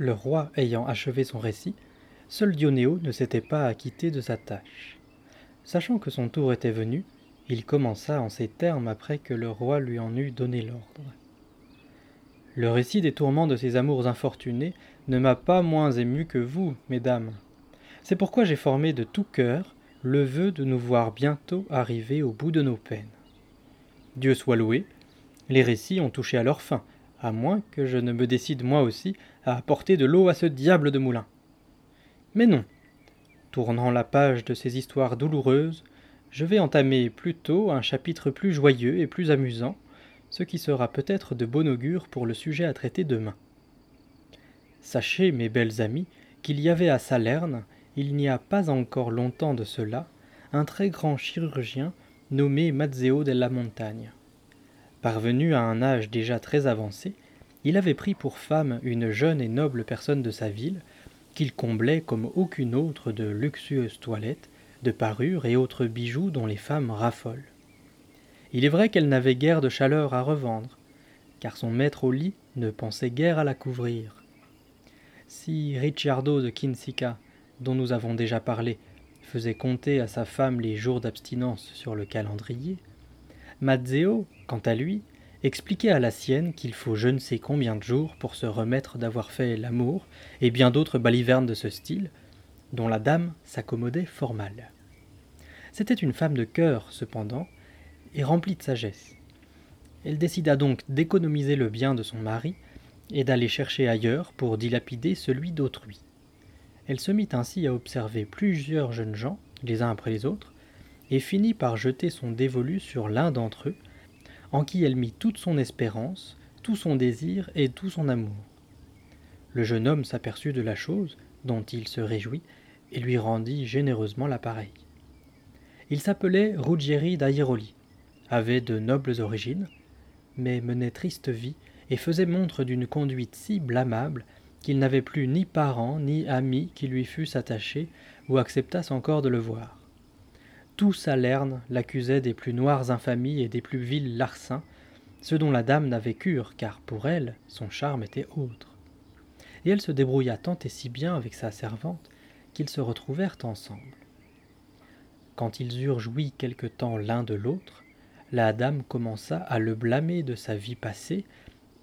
Le roi ayant achevé son récit, seul Dionéo ne s'était pas acquitté de sa tâche. Sachant que son tour était venu, il commença en ces termes après que le roi lui en eut donné l'ordre. Le récit des tourments de ses amours infortunés ne m'a pas moins ému que vous, mesdames. C'est pourquoi j'ai formé de tout cœur le vœu de nous voir bientôt arriver au bout de nos peines. Dieu soit loué, les récits ont touché à leur fin, à moins que je ne me décide moi aussi à apporter de l'eau à ce diable de moulin. Mais non. Tournant la page de ces histoires douloureuses, je vais entamer plutôt un chapitre plus joyeux et plus amusant, ce qui sera peut-être de bon augure pour le sujet à traiter demain. Sachez, mes belles amies, qu'il y avait à Salerne, il n'y a pas encore longtemps de cela, un très grand chirurgien nommé Mazzeo della Montagne. Parvenu à un âge déjà très avancé, il avait pris pour femme une jeune et noble personne de sa ville, qu'il comblait comme aucune autre de luxueuses toilettes, de parures et autres bijoux dont les femmes raffolent. Il est vrai qu'elle n'avait guère de chaleur à revendre, car son maître au lit ne pensait guère à la couvrir. Si Ricciardo de Kinsica, dont nous avons déjà parlé, faisait compter à sa femme les jours d'abstinence sur le calendrier, Mazzeo, quant à lui, expliquait à la sienne qu'il faut je ne sais combien de jours pour se remettre d'avoir fait l'amour et bien d'autres balivernes de ce style, dont la dame s'accommodait fort mal. C'était une femme de cœur, cependant, et remplie de sagesse. Elle décida donc d'économiser le bien de son mari et d'aller chercher ailleurs pour dilapider celui d'autrui. Elle se mit ainsi à observer plusieurs jeunes gens, les uns après les autres, et finit par jeter son dévolu sur l'un d'entre eux, en qui elle mit toute son espérance, tout son désir et tout son amour. Le jeune homme s'aperçut de la chose, dont il se réjouit, et lui rendit généreusement l'appareil. Il s'appelait Ruggieri d'Airoli, avait de nobles origines, mais menait triste vie et faisait montre d'une conduite si blâmable qu'il n'avait plus ni parents ni amis qui lui fussent attachés ou acceptassent encore de le voir. Salerne l'accusait des plus noires infamies et des plus vils larcins, ce dont la dame n'avait cure, car pour elle son charme était autre. Et elle se débrouilla tant et si bien avec sa servante qu'ils se retrouvèrent ensemble. Quand ils eurent joui quelque temps l'un de l'autre, la dame commença à le blâmer de sa vie passée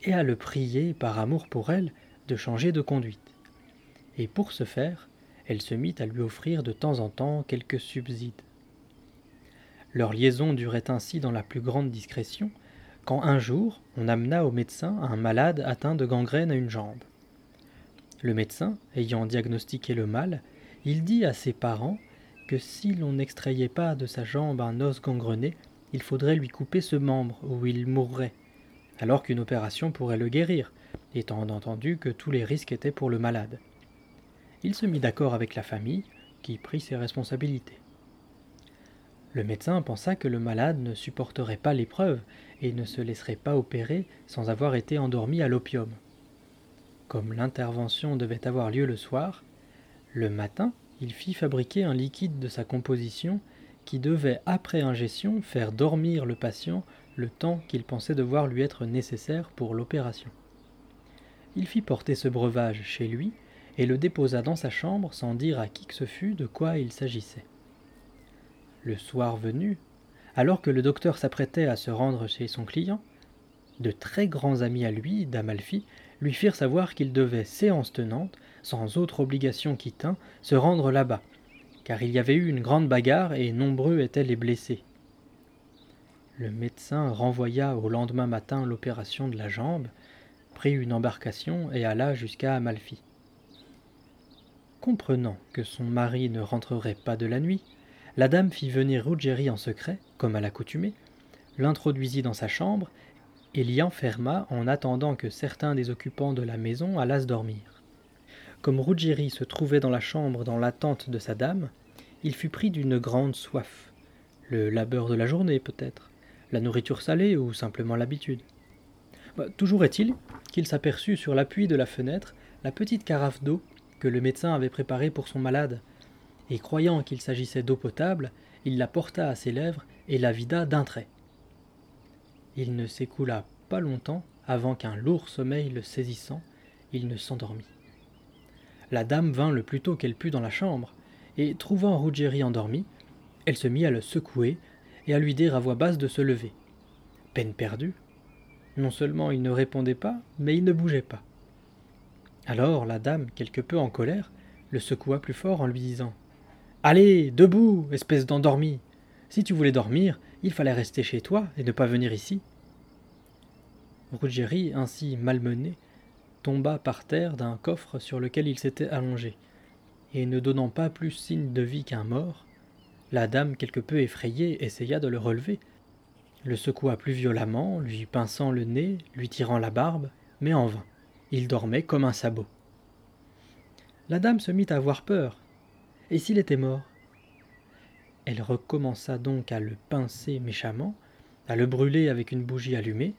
et à le prier par amour pour elle de changer de conduite. Et pour ce faire, elle se mit à lui offrir de temps en temps quelques subsides. Leur liaison durait ainsi dans la plus grande discrétion, quand un jour on amena au médecin un malade atteint de gangrène à une jambe. Le médecin, ayant diagnostiqué le mal, il dit à ses parents que si l'on n'extrayait pas de sa jambe un os gangrené, il faudrait lui couper ce membre ou il mourrait, alors qu'une opération pourrait le guérir, étant entendu que tous les risques étaient pour le malade. Il se mit d'accord avec la famille, qui prit ses responsabilités. Le médecin pensa que le malade ne supporterait pas l'épreuve et ne se laisserait pas opérer sans avoir été endormi à l'opium. Comme l'intervention devait avoir lieu le soir, le matin, il fit fabriquer un liquide de sa composition qui devait, après ingestion, faire dormir le patient le temps qu'il pensait devoir lui être nécessaire pour l'opération. Il fit porter ce breuvage chez lui et le déposa dans sa chambre sans dire à qui que ce fût de quoi il s'agissait. Le soir venu, alors que le docteur s'apprêtait à se rendre chez son client, de très grands amis à lui, d'Amalfi, lui firent savoir qu'il devait, séance tenante, sans autre obligation qui tint, se rendre là-bas, car il y avait eu une grande bagarre et nombreux étaient les blessés. Le médecin renvoya au lendemain matin l'opération de la jambe, prit une embarcation et alla jusqu'à Amalfi. Comprenant que son mari ne rentrerait pas de la nuit, la dame fit venir Ruggieri en secret, comme à l'accoutumée, l'introduisit dans sa chambre et l'y enferma en attendant que certains des occupants de la maison allassent dormir. Comme Ruggieri se trouvait dans la chambre dans l'attente de sa dame, il fut pris d'une grande soif. Le labeur de la journée, peut-être, la nourriture salée ou simplement l'habitude. Bah, toujours est-il qu'il s'aperçut sur l'appui de la fenêtre la petite carafe d'eau que le médecin avait préparée pour son malade, et croyant qu'il s'agissait d'eau potable, il la porta à ses lèvres et la vida d'un trait. Il ne s'écoula pas longtemps avant qu'un lourd sommeil le saisissant, il ne s'endormit. la dame vint le plus tôt qu'elle put dans la chambre, et trouvant Ruggieri endormi, elle se mit à le secouer et à lui dire à voix basse de se lever. Peine perdue. Non seulement il ne répondait pas, mais il ne bougeait pas. Alors la dame, quelque peu en colère, le secoua plus fort en lui disant Allez, debout, espèce d'endormi Si tu voulais dormir, il fallait rester chez toi et ne pas venir ici. Ruggieri, ainsi malmené, tomba par terre d'un coffre sur lequel il s'était allongé, et ne donnant pas plus signe de vie qu'un mort, la dame, quelque peu effrayée, essaya de le relever, le secoua plus violemment, lui pinçant le nez, lui tirant la barbe, mais en vain. Il dormait comme un sabot. La dame se mit à avoir peur. Et s'il était mort? Elle recommença donc à le pincer méchamment, à le brûler avec une bougie allumée.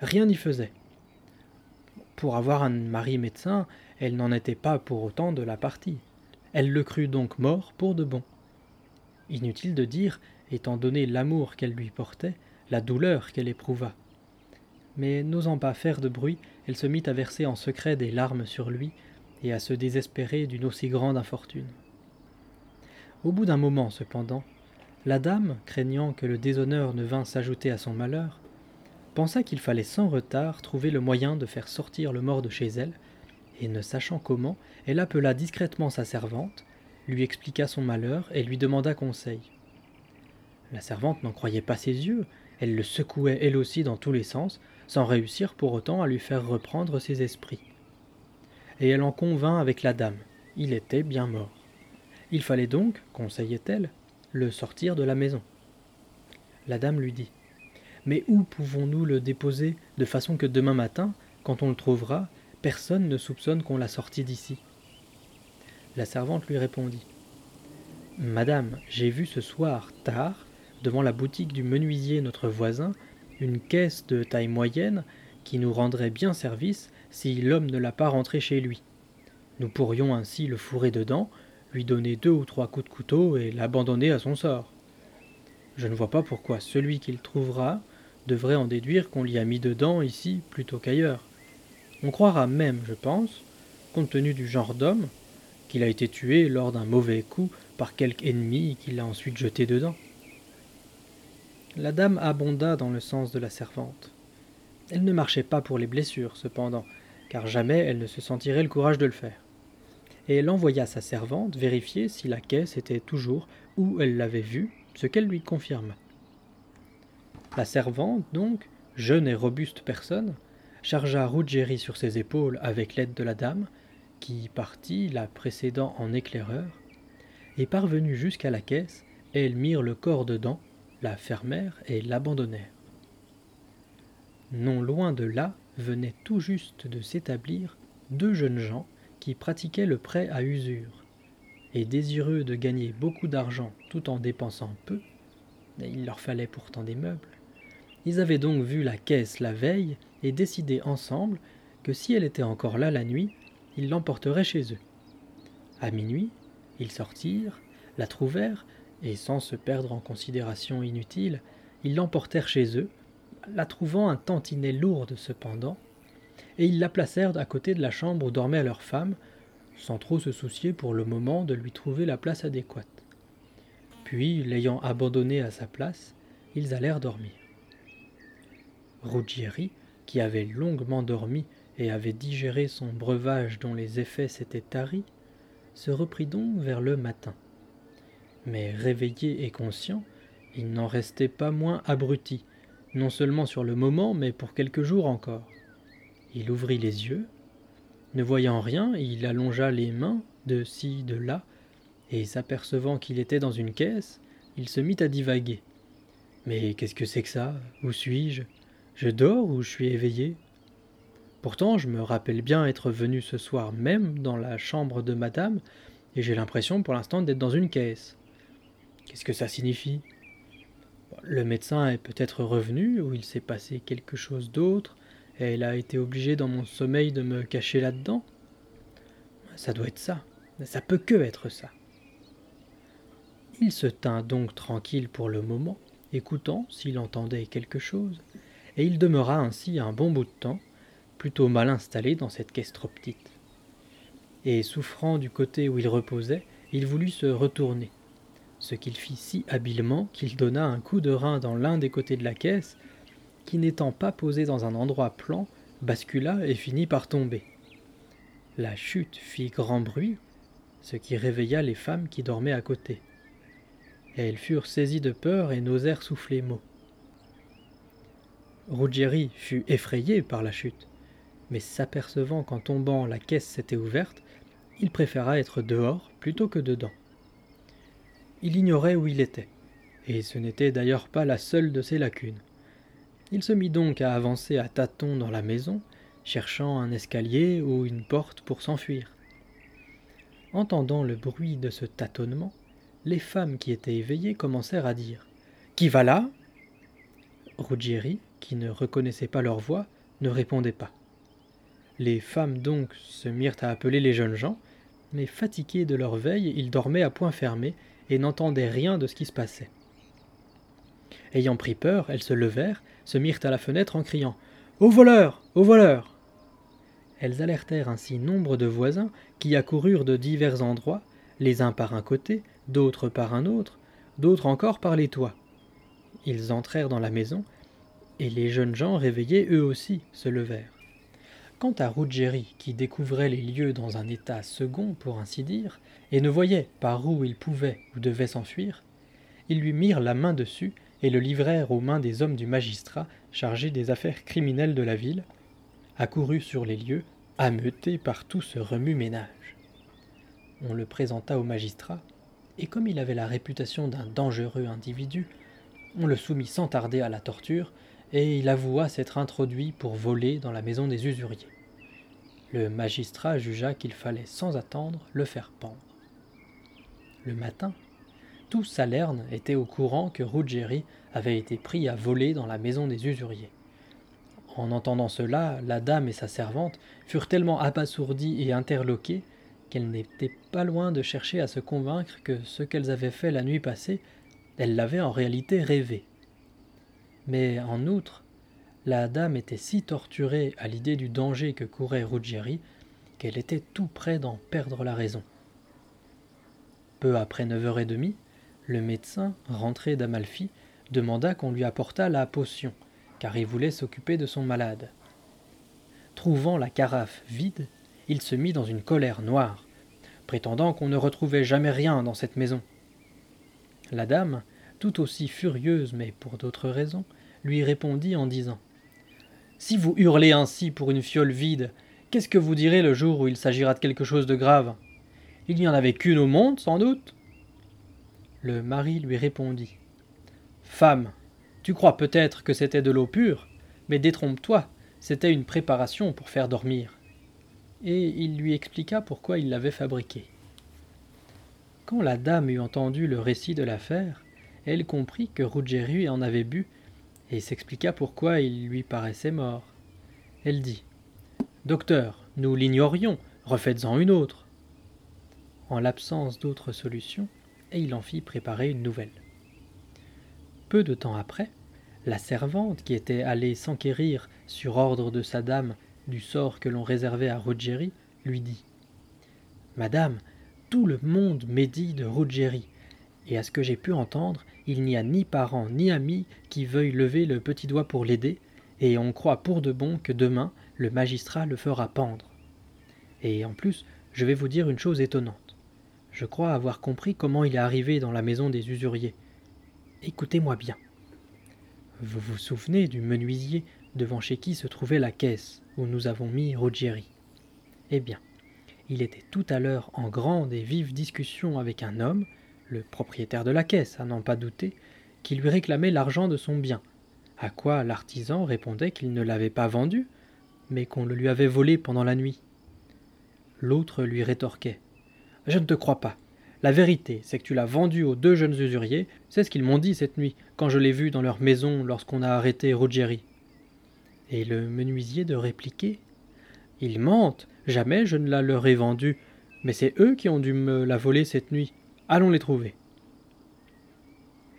Rien n'y faisait. Pour avoir un mari médecin, elle n'en était pas pour autant de la partie. Elle le crut donc mort pour de bon. Inutile de dire, étant donné l'amour qu'elle lui portait, la douleur qu'elle éprouva. Mais n'osant pas faire de bruit, elle se mit à verser en secret des larmes sur lui et à se désespérer d'une aussi grande infortune. Au bout d'un moment, cependant, la dame, craignant que le déshonneur ne vînt s'ajouter à son malheur, pensa qu'il fallait sans retard trouver le moyen de faire sortir le mort de chez elle, et ne sachant comment, elle appela discrètement sa servante, lui expliqua son malheur et lui demanda conseil. La servante n'en croyait pas ses yeux, elle le secouait elle aussi dans tous les sens, sans réussir pour autant à lui faire reprendre ses esprits. Et elle en convint avec la dame. Il était bien mort. Il fallait donc, conseillait-elle, le sortir de la maison. La dame lui dit Mais où pouvons-nous le déposer de façon que demain matin, quand on le trouvera, personne ne soupçonne qu'on l'a sorti d'ici? La servante lui répondit Madame, j'ai vu ce soir, tard, devant la boutique du menuisier notre voisin, une caisse de taille moyenne qui nous rendrait bien service si l'homme ne l'a pas rentré chez lui. Nous pourrions ainsi le fourrer dedans, lui donner deux ou trois coups de couteau et l'abandonner à son sort. Je ne vois pas pourquoi celui qu'il trouvera devrait en déduire qu'on l'y a mis dedans ici plutôt qu'ailleurs. On croira même, je pense, compte tenu du genre d'homme, qu'il a été tué lors d'un mauvais coup par quelque ennemi qui l'a ensuite jeté dedans. La dame abonda dans le sens de la servante. Elle ne marchait pas pour les blessures, cependant, car jamais elle ne se sentirait le courage de le faire. Et elle envoya sa servante vérifier si la caisse était toujours où elle l'avait vue, ce qu'elle lui confirma. La servante, donc, jeune et robuste personne, chargea Ruggieri sur ses épaules avec l'aide de la dame, qui partit, la précédant en éclaireur, et parvenue jusqu'à la caisse, elles mirent le corps dedans, la fermèrent et l'abandonnèrent. Non loin de là venaient tout juste de s'établir deux jeunes gens qui pratiquaient le prêt à usure, et désireux de gagner beaucoup d'argent tout en dépensant peu, il leur fallait pourtant des meubles, ils avaient donc vu la caisse la veille et décidé ensemble que si elle était encore là la nuit, ils l'emporteraient chez eux. À minuit, ils sortirent, la trouvèrent et sans se perdre en considérations inutiles, ils l'emportèrent chez eux, la trouvant un tantinet lourde cependant, et ils la placèrent à côté de la chambre où dormait leur femme, sans trop se soucier pour le moment de lui trouver la place adéquate. Puis, l'ayant abandonnée à sa place, ils allèrent dormir. Ruggieri, qui avait longuement dormi et avait digéré son breuvage dont les effets s'étaient taris, se reprit donc vers le matin mais réveillé et conscient, il n'en restait pas moins abruti, non seulement sur le moment, mais pour quelques jours encore. Il ouvrit les yeux, ne voyant rien, il allongea les mains de ci, de là, et s'apercevant qu'il était dans une caisse, il se mit à divaguer. Mais qu'est-ce que c'est que ça? Où suis-je? Je dors ou je suis éveillé? Pourtant, je me rappelle bien être venu ce soir même dans la chambre de madame, et j'ai l'impression pour l'instant d'être dans une caisse. Qu'est-ce que ça signifie? Le médecin est peut-être revenu, ou il s'est passé quelque chose d'autre, il a été obligé dans mon sommeil de me cacher là-dedans. Ça doit être ça. Ça peut que être ça. Il se tint donc tranquille pour le moment, écoutant s'il entendait quelque chose, et il demeura ainsi un bon bout de temps, plutôt mal installé dans cette caisse trop petite. et souffrant du côté où il reposait, il voulut se retourner. Ce qu'il fit si habilement qu'il donna un coup de rein dans l'un des côtés de la caisse, n'étant pas posé dans un endroit plan, bascula et finit par tomber. La chute fit grand bruit, ce qui réveilla les femmes qui dormaient à côté. Elles furent saisies de peur et n'osèrent souffler mot. Ruggieri fut effrayé par la chute, mais s'apercevant qu'en tombant la caisse s'était ouverte, il préféra être dehors plutôt que dedans. Il ignorait où il était, et ce n'était d'ailleurs pas la seule de ses lacunes. Il se mit donc à avancer à tâtons dans la maison, cherchant un escalier ou une porte pour s'enfuir. Entendant le bruit de ce tâtonnement, les femmes qui étaient éveillées commencèrent à dire Qui va là? Ruggieri, qui ne reconnaissait pas leur voix, ne répondait pas. Les femmes donc se mirent à appeler les jeunes gens, mais fatigués de leur veille, ils dormaient à point fermé et n'entendaient rien de ce qui se passait. Ayant pris peur, elles se levèrent, se mirent à la fenêtre en criant Au voleur Au voleur Elles alertèrent ainsi nombre de voisins qui accoururent de divers endroits, les uns par un côté, d'autres par un autre, d'autres encore par les toits. Ils entrèrent dans la maison, et les jeunes gens réveillés eux aussi se levèrent. Quant à Ruggieri, qui découvrait les lieux dans un état second, pour ainsi dire, et ne voyait par où il pouvait ou devait s'enfuir, ils lui mirent la main dessus et le livrèrent aux mains des hommes du magistrat chargés des affaires criminelles de la ville, accourus sur les lieux, ameuté par tout ce remue-ménage. On le présenta au magistrat, et comme il avait la réputation d'un dangereux individu, on le soumit sans tarder à la torture, et il avoua s'être introduit pour voler dans la maison des usuriers. Le magistrat jugea qu'il fallait sans attendre le faire pendre. Le matin, tout Salerne était au courant que Ruggieri avait été pris à voler dans la maison des usuriers. En entendant cela, la dame et sa servante furent tellement abasourdies et interloquées qu'elles n'étaient pas loin de chercher à se convaincre que ce qu'elles avaient fait la nuit passée, elles l'avaient en réalité rêvé. Mais en outre, la dame était si torturée à l'idée du danger que courait Ruggieri qu'elle était tout près d'en perdre la raison. Peu après neuf heures et demie, le médecin, rentré d'Amalfi, demanda qu'on lui apportât la potion, car il voulait s'occuper de son malade. Trouvant la carafe vide, il se mit dans une colère noire, prétendant qu'on ne retrouvait jamais rien dans cette maison. La dame, tout aussi furieuse mais pour d'autres raisons, lui répondit en disant Si vous hurlez ainsi pour une fiole vide, qu'est-ce que vous direz le jour où il s'agira de quelque chose de grave? Il n'y en avait qu'une au monde, sans doute Le mari lui répondit Femme, tu crois peut-être que c'était de l'eau pure, mais détrompe-toi, c'était une préparation pour faire dormir et il lui expliqua pourquoi il l'avait fabriqué. Quand la dame eut entendu le récit de l'affaire, elle comprit que Ruggieri en avait bu, et s'expliqua pourquoi il lui paraissait mort. Elle dit Docteur, nous l'ignorions, refaites-en une autre. En l'absence d'autre solution, et il en fit préparer une nouvelle. Peu de temps après, la servante qui était allée s'enquérir sur ordre de sa dame du sort que l'on réservait à Ruggieri, lui dit Madame, tout le monde médit de Ruggieri, et à ce que j'ai pu entendre, il n'y a ni parents ni amis qui veuillent lever le petit doigt pour l'aider, et on croit pour de bon que demain le magistrat le fera pendre. Et en plus, je vais vous dire une chose étonnante. Je crois avoir compris comment il est arrivé dans la maison des usuriers. Écoutez-moi bien. Vous vous souvenez du menuisier devant chez qui se trouvait la caisse où nous avons mis Ruggieri? Eh bien, il était tout à l'heure en grande et vive discussion avec un homme, le propriétaire de la caisse, à n'en pas douter, qui lui réclamait l'argent de son bien, à quoi l'artisan répondait qu'il ne l'avait pas vendu, mais qu'on le lui avait volé pendant la nuit. L'autre lui rétorquait Je ne te crois pas. La vérité, c'est que tu l'as vendu aux deux jeunes usuriers, c'est ce qu'ils m'ont dit cette nuit, quand je l'ai vu dans leur maison lorsqu'on a arrêté Ruggieri. Et le menuisier de répliquer Ils mentent, jamais je ne la leur ai vendue, mais c'est eux qui ont dû me la voler cette nuit. Allons les trouver.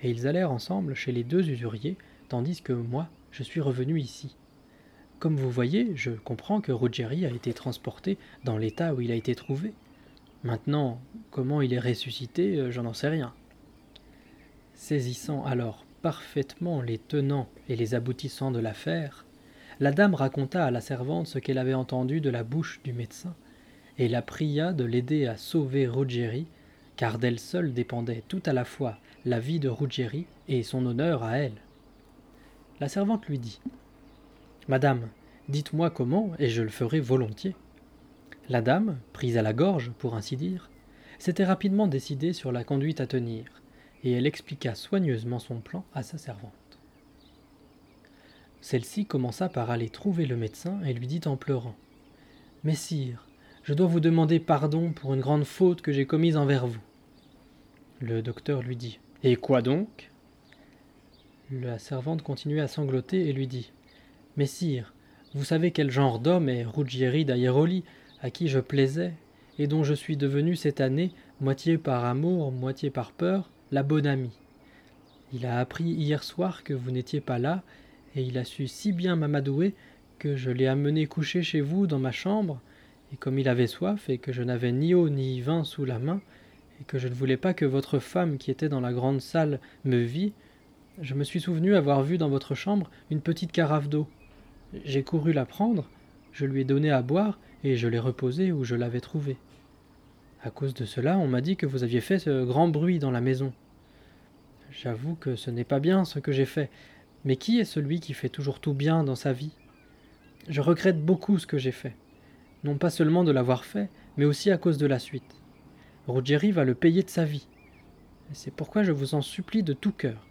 Et ils allèrent ensemble chez les deux usuriers, tandis que moi, je suis revenu ici. Comme vous voyez, je comprends que Ruggieri a été transporté dans l'état où il a été trouvé. Maintenant, comment il est ressuscité, euh, j'en sais rien. Saisissant alors parfaitement les tenants et les aboutissants de l'affaire, la dame raconta à la servante ce qu'elle avait entendu de la bouche du médecin, et la pria de l'aider à sauver Ruggieri, car d'elle seule dépendait tout à la fois la vie de Ruggieri et son honneur à elle. La servante lui dit Madame, dites-moi comment, et je le ferai volontiers. La dame, prise à la gorge, pour ainsi dire, s'était rapidement décidée sur la conduite à tenir, et elle expliqua soigneusement son plan à sa servante. Celle-ci commença par aller trouver le médecin et lui dit en pleurant Messire, je dois vous demander pardon pour une grande faute que j'ai commise envers vous. Le docteur lui dit Et quoi donc? La servante continuait à sangloter et lui dit Messire, vous savez quel genre d'homme est Ruggieri d'Aieroli, à qui je plaisais, et dont je suis devenu cette année, moitié par amour, moitié par peur, la bonne amie. Il a appris hier soir que vous n'étiez pas là, et il a su si bien m'amadouer que je l'ai amené coucher chez vous dans ma chambre, et comme il avait soif et que je n'avais ni eau ni vin sous la main, et que je ne voulais pas que votre femme qui était dans la grande salle me vît, je me suis souvenu avoir vu dans votre chambre une petite carafe d'eau. J'ai couru la prendre, je lui ai donné à boire, et je l'ai reposée où je l'avais trouvée. À cause de cela, on m'a dit que vous aviez fait ce grand bruit dans la maison. J'avoue que ce n'est pas bien ce que j'ai fait, mais qui est celui qui fait toujours tout bien dans sa vie? Je regrette beaucoup ce que j'ai fait, non pas seulement de l'avoir fait, mais aussi à cause de la suite. Ruggieri va le payer de sa vie. C'est pourquoi je vous en supplie de tout cœur.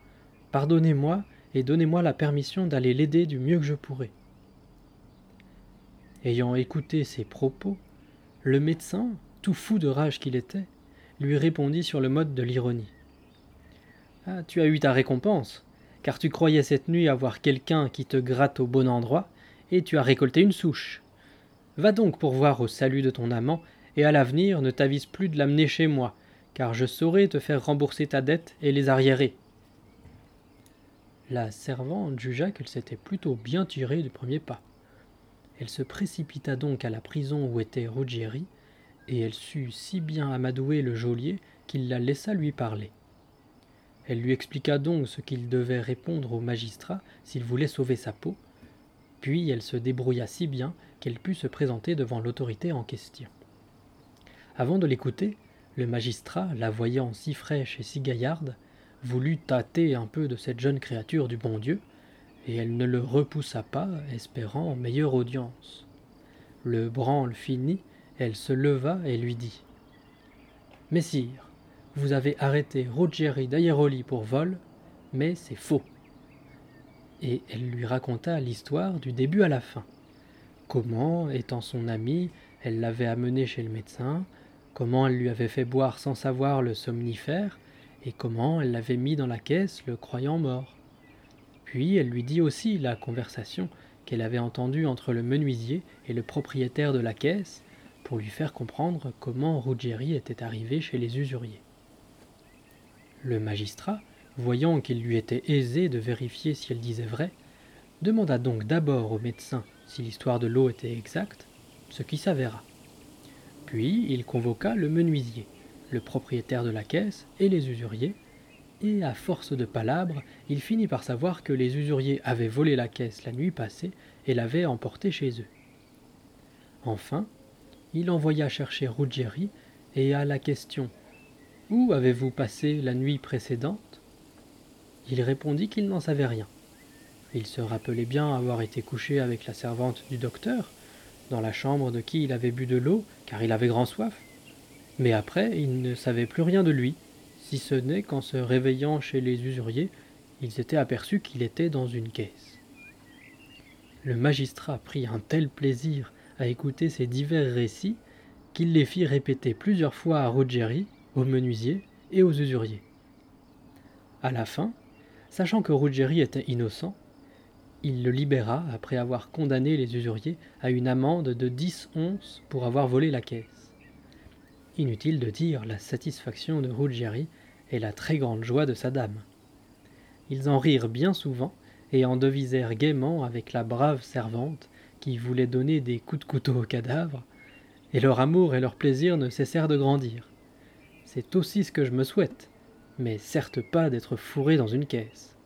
Pardonnez-moi et donnez-moi la permission d'aller l'aider du mieux que je pourrai. Ayant écouté ces propos, le médecin, tout fou de rage qu'il était, lui répondit sur le mode de l'ironie. Ah, tu as eu ta récompense, car tu croyais cette nuit avoir quelqu'un qui te gratte au bon endroit, et tu as récolté une souche. Va donc pour voir au salut de ton amant, et à l'avenir ne t'avise plus de l'amener chez moi, car je saurai te faire rembourser ta dette et les arriérer. La servante jugea qu'elle s'était plutôt bien tirée du premier pas. Elle se précipita donc à la prison où était Ruggieri, et elle sut si bien amadouer le geôlier qu'il la laissa lui parler. Elle lui expliqua donc ce qu'il devait répondre au magistrat s'il voulait sauver sa peau, puis elle se débrouilla si bien qu'elle put se présenter devant l'autorité en question. Avant de l'écouter, le magistrat, la voyant si fraîche et si gaillarde, voulut tâter un peu de cette jeune créature du bon Dieu, et elle ne le repoussa pas, espérant meilleure audience. Le branle fini, elle se leva et lui dit Messire, vous avez arrêté Ruggieri d'Aieroli pour vol, mais c'est faux. Et elle lui raconta l'histoire du début à la fin. Comment, étant son amie, elle l'avait amené chez le médecin, comment elle lui avait fait boire sans savoir le somnifère, et comment elle l'avait mis dans la caisse, le croyant mort. Puis elle lui dit aussi la conversation qu'elle avait entendue entre le menuisier et le propriétaire de la caisse, pour lui faire comprendre comment Ruggieri était arrivé chez les usuriers. Le magistrat, voyant qu'il lui était aisé de vérifier si elle disait vrai, demanda donc d'abord au médecin si l'histoire de l'eau était exacte, ce qui s'avéra. Puis il convoqua le menuisier, le propriétaire de la caisse et les usuriers, et à force de palabres, il finit par savoir que les usuriers avaient volé la caisse la nuit passée et l'avaient emportée chez eux. Enfin, il envoya chercher Ruggieri et à la question Où avez-vous passé la nuit précédente? Il répondit qu'il n'en savait rien. Il se rappelait bien avoir été couché avec la servante du docteur, dans la chambre de qui il avait bu de l'eau, car il avait grand soif. Mais après, il ne savait plus rien de lui, si ce n'est qu'en se réveillant chez les usuriers, il s'était aperçu qu'il était dans une caisse. Le magistrat prit un tel plaisir à écouter ces divers récits qu'il les fit répéter plusieurs fois à Ruggieri, aux menuisiers et aux usuriers. À la fin, sachant que Ruggieri était innocent, il le libéra après avoir condamné les usuriers à une amende de dix onces pour avoir volé la caisse. Inutile de dire la satisfaction de Ruggieri et la très grande joie de sa dame. Ils en rirent bien souvent et en devisèrent gaiement avec la brave servante qui voulaient donner des coups de couteau aux cadavres, et leur amour et leur plaisir ne cessèrent de grandir. C'est aussi ce que je me souhaite, mais certes pas d'être fourré dans une caisse.